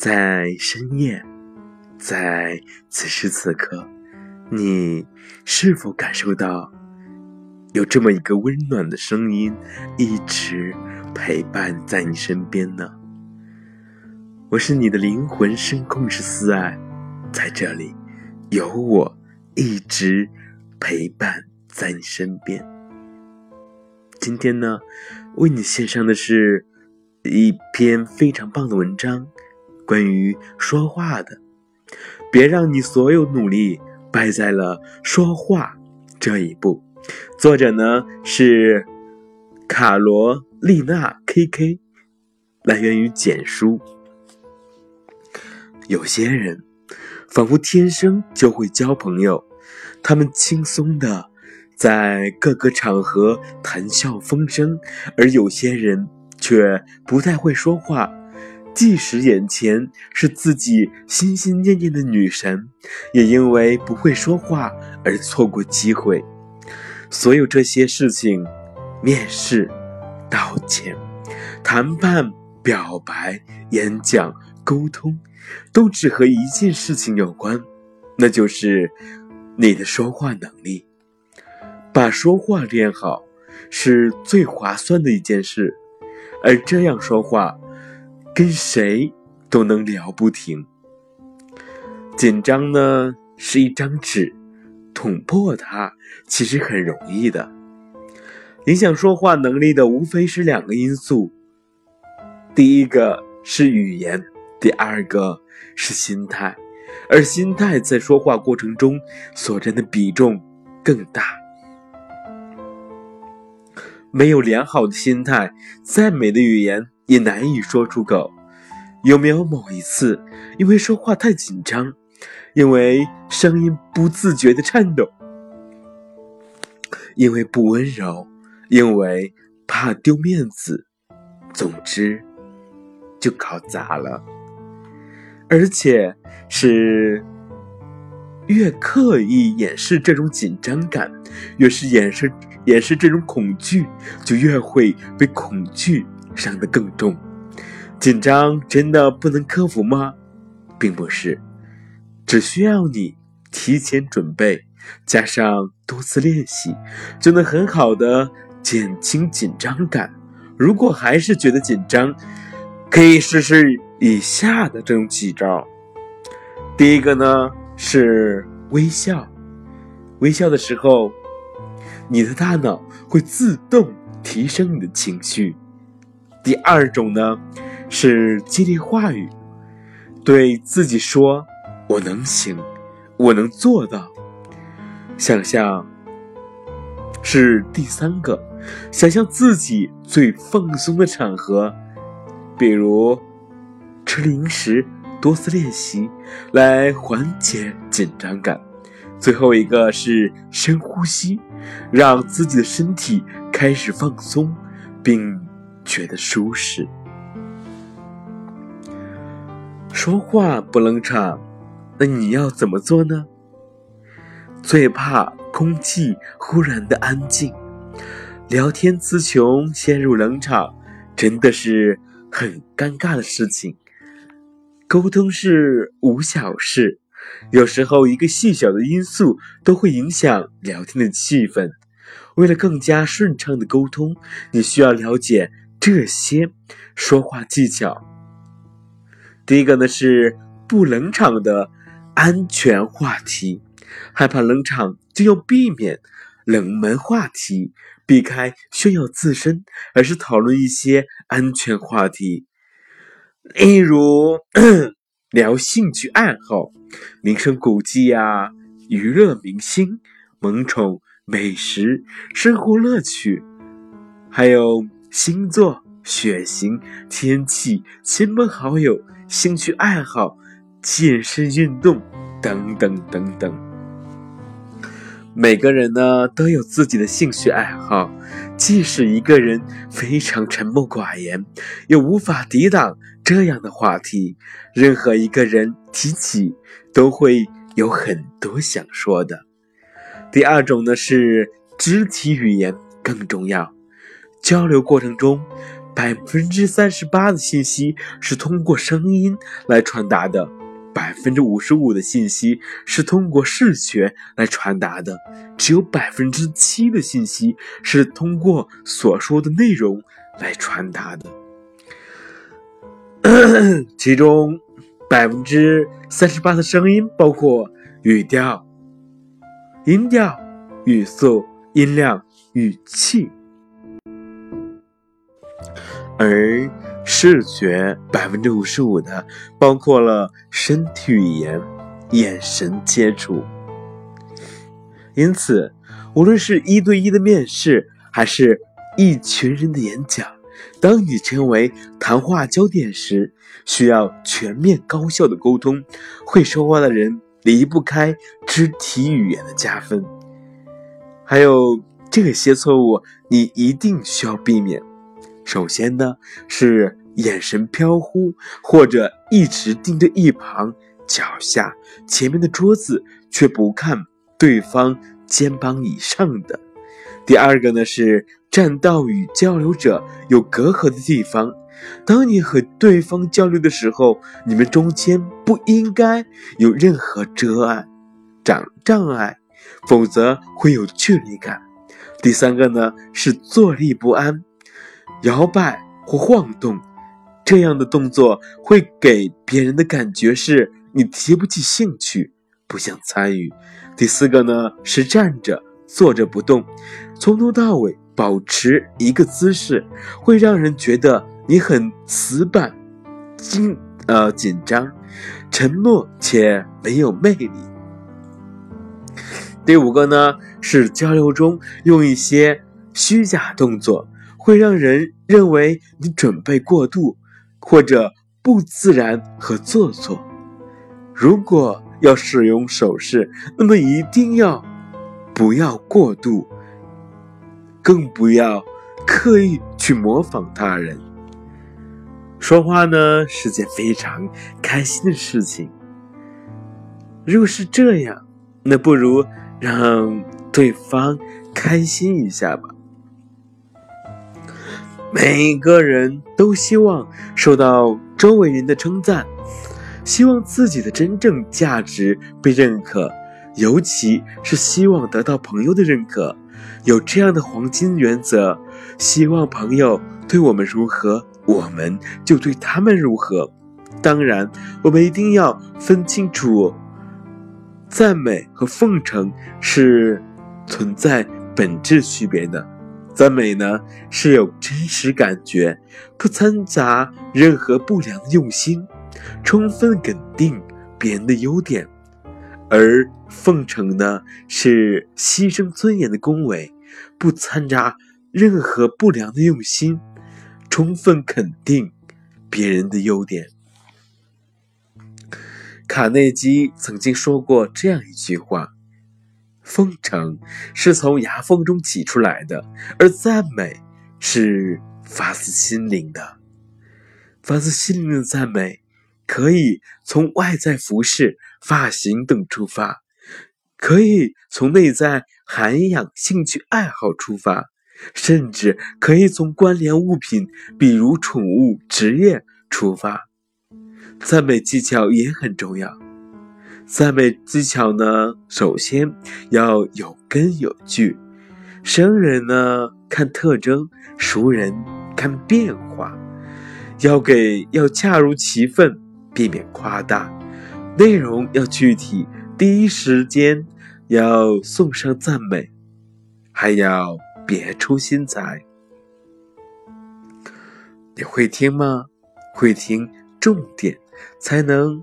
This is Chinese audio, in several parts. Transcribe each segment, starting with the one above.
在深夜，在此时此刻，你是否感受到有这么一个温暖的声音一直陪伴在你身边呢？我是你的灵魂声控师四爱，在这里有我一直陪伴在你身边。今天呢，为你献上的是一篇非常棒的文章。关于说话的，别让你所有努力败在了说话这一步。作者呢是卡罗丽娜 K.K，来源于简书。有些人仿佛天生就会交朋友，他们轻松的在各个场合谈笑风生，而有些人却不太会说话。即使眼前是自己心心念念的女神，也因为不会说话而错过机会。所有这些事情，面试、道歉、谈判、表白、演讲、沟通，都只和一件事情有关，那就是你的说话能力。把说话练好，是最划算的一件事，而这样说话。跟谁都能聊不停。紧张呢是一张纸，捅破它其实很容易的。影响说话能力的无非是两个因素，第一个是语言，第二个是心态，而心态在说话过程中所占的比重更大。没有良好的心态，再美的语言。也难以说出口。有没有某一次，因为说话太紧张，因为声音不自觉的颤抖，因为不温柔，因为怕丢面子，总之就搞砸了。而且是越刻意掩饰这种紧张感，越是掩饰掩饰这种恐惧，就越会被恐惧。伤得更重，紧张真的不能克服吗？并不是，只需要你提前准备，加上多次练习，就能很好的减轻紧张感。如果还是觉得紧张，可以试试以下的这种几招。第一个呢是微笑，微笑的时候，你的大脑会自动提升你的情绪。第二种呢，是激励话语，对自己说：“我能行，我能做到。”想象是第三个，想象自己最放松的场合，比如吃零食，多次练习来缓解紧张感。最后一个是深呼吸，让自己的身体开始放松，并。觉得舒适，说话不冷场，那你要怎么做呢？最怕空气忽然的安静，聊天词穷，陷入冷场，真的是很尴尬的事情。沟通是无小事，有时候一个细小的因素都会影响聊天的气氛。为了更加顺畅的沟通，你需要了解。这些说话技巧，第一个呢是不冷场的安全话题，害怕冷场就要避免冷门话题，避开炫耀自身，而是讨论一些安全话题，例如 聊兴趣爱好、名胜古迹啊、娱乐明星、萌宠、美食、生活乐趣，还有。星座、血型、天气、亲朋好友、兴趣爱好、健身运动等等等等。每个人呢都有自己的兴趣爱好，即使一个人非常沉默寡言，也无法抵挡这样的话题。任何一个人提起，都会有很多想说的。第二种呢是肢体语言更重要。交流过程中，百分之三十八的信息是通过声音来传达的，百分之五十五的信息是通过视觉来传达的，只有百分之七的信息是通过所说的内容来传达的。其中，百分之三十八的声音包括语调、音调、语速、音量、语气。而视觉百分之五十五的，包括了身体语言、眼神接触。因此，无论是一对一的面试，还是一群人的演讲，当你成为谈话焦点时，需要全面高效的沟通。会说话的人离不开肢体语言的加分。还有这些错误，你一定需要避免。首先呢，是眼神飘忽，或者一直盯着一旁脚下、前面的桌子，却不看对方肩膀以上的。第二个呢，是站到与交流者有隔阂的地方。当你和对方交流的时候，你们中间不应该有任何遮碍、障障碍，否则会有距离感。第三个呢，是坐立不安。摇摆或晃动，这样的动作会给别人的感觉是你提不起兴趣，不想参与。第四个呢是站着、坐着不动，从头到尾保持一个姿势，会让人觉得你很死板、紧呃紧张、沉默且没有魅力。第五个呢是交流中用一些虚假动作。会让人认为你准备过度，或者不自然和做作。如果要使用手势，那么一定要不要过度，更不要刻意去模仿他人。说话呢是件非常开心的事情。如果是这样，那不如让对方开心一下吧。每个人都希望受到周围人的称赞，希望自己的真正价值被认可，尤其是希望得到朋友的认可。有这样的黄金原则：希望朋友对我们如何，我们就对他们如何。当然，我们一定要分清楚，赞美和奉承是存在本质区别的。赞美呢是有真实感觉，不掺杂任何不良的用心，充分肯定别人的优点；而奉承呢是牺牲尊严的恭维，不掺杂任何不良的用心，充分肯定别人的优点。卡内基曾经说过这样一句话。奉承是从牙缝中挤出来的，而赞美是发自心灵的。发自心灵的赞美，可以从外在服饰、发型等出发，可以从内在涵养、兴趣爱好出发，甚至可以从关联物品，比如宠物、职业出发。赞美技巧也很重要。赞美技巧呢，首先要有根有据。生人呢看特征，熟人看变化。要给要恰如其分，避免夸大。内容要具体，第一时间要送上赞美，还要别出心裁。你会听吗？会听重点，才能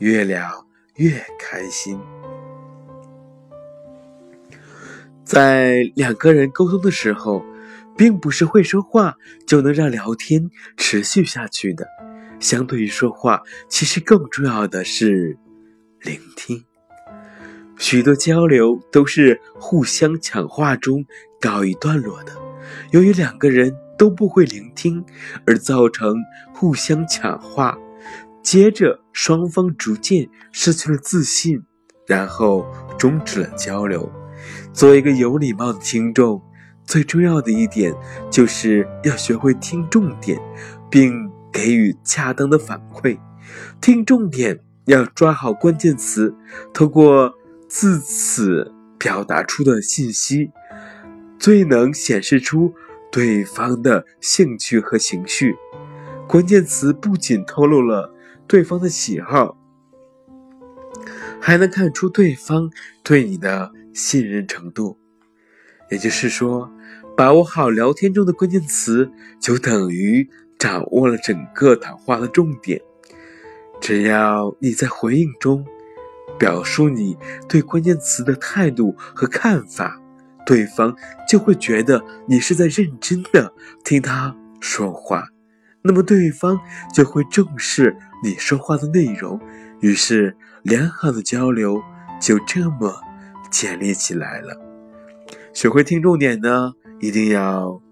越聊。越开心。在两个人沟通的时候，并不是会说话就能让聊天持续下去的。相对于说话，其实更重要的是聆听。许多交流都是互相抢话中告一段落的。由于两个人都不会聆听，而造成互相抢话。接着，双方逐渐失去了自信，然后终止了交流。做一个有礼貌的听众，最重要的一点就是要学会听重点，并给予恰当的反馈。听重点要抓好关键词，透过自此表达出的信息，最能显示出对方的兴趣和情绪。关键词不仅透露了对方的喜好，还能看出对方对你的信任程度。也就是说，把握好聊天中的关键词，就等于掌握了整个谈话的重点。只要你在回应中表述你对关键词的态度和看法，对方就会觉得你是在认真的听他说话，那么对方就会重视你说话的内容，于是良好的交流就这么建立起来了。学会听重点呢，一定要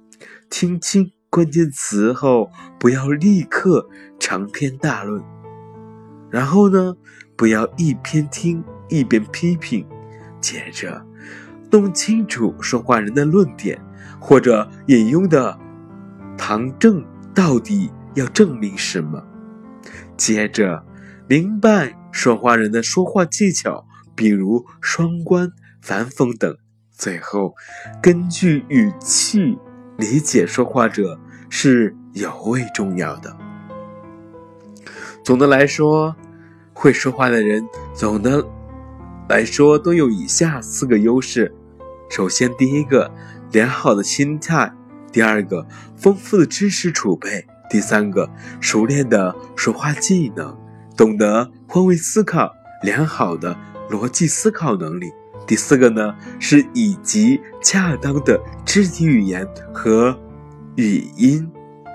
听清关键词后，不要立刻长篇大论。然后呢，不要一边听一边批评。接着，弄清楚说话人的论点或者引用的旁证到底要证明什么。接着，明白说话人的说话技巧，比如双关、反讽等。最后，根据语气理解说话者是尤为重要的。总的来说，会说话的人总的来说都有以下四个优势：首先，第一个，良好的心态；第二个，丰富的知识储备；第三个，熟练的说话技能，懂得换位思考，良好的逻辑思考能力。第四个呢，是以及恰当的肢体语言和语音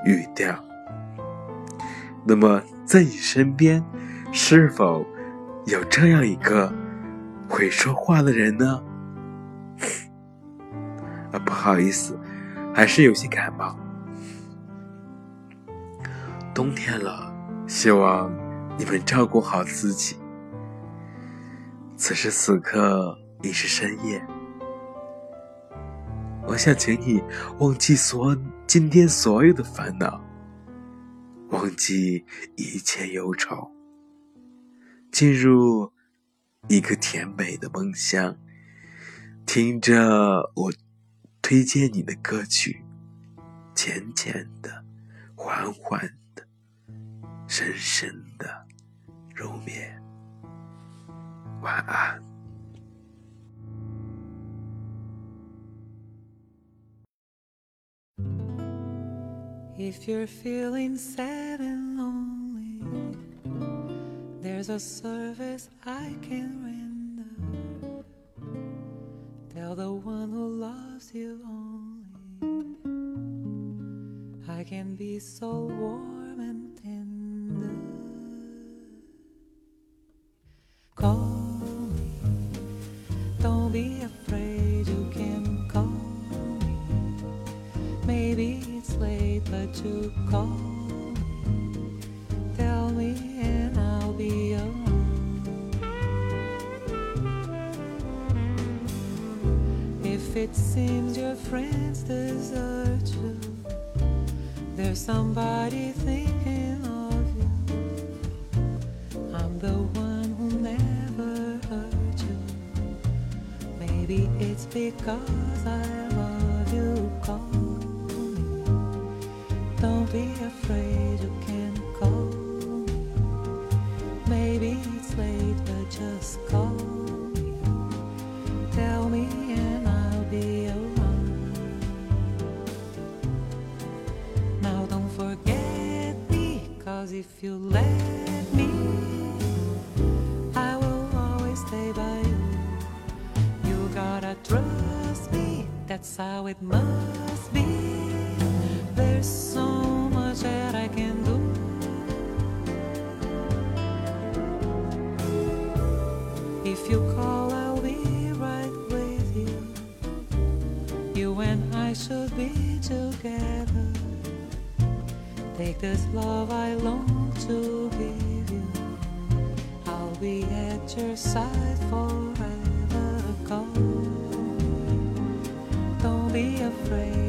语调。那么，在你身边，是否有这样一个会说话的人呢？啊，不好意思，还是有些感冒。冬天了，希望你们照顾好自己。此时此刻。已是深夜，我想请你忘记所今天所有的烦恼，忘记一切忧愁，进入一个甜美的梦乡，听着我推荐你的歌曲，浅浅的，缓缓的，深深的入眠，晚安。If you're feeling sad and lonely, there's a service I can render. The one who loves you only, I can be so warm and tender. Call me, don't be afraid, you can call me. Maybe it's late, but you call seems your friends desert you, there's somebody thinking of you. I'm the one who never hurt you. Maybe it's because I love you. Call me. don't be afraid, you can call me. Maybe it's late, but just call if you let me, I will always stay by you. You gotta trust me, that's how it must be. There's so much that I can do. If you call, I'll be right with you. You and I should be together. Take this love I long to give you. I'll be at your side forever. Call. Don't be afraid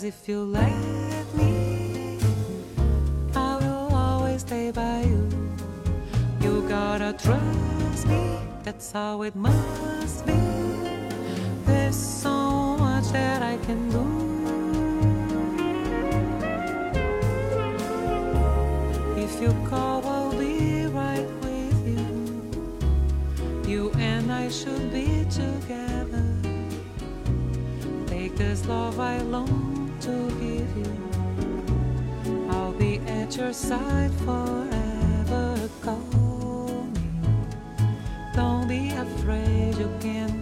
cause if you let me, I will always stay by you. You gotta trust me, that's how it must be. There's so much that I can do. If you call, I'll be right with you. You and I should be together. Take this love I long to give you. I'll be at your side forever. Call me. Don't be afraid, you can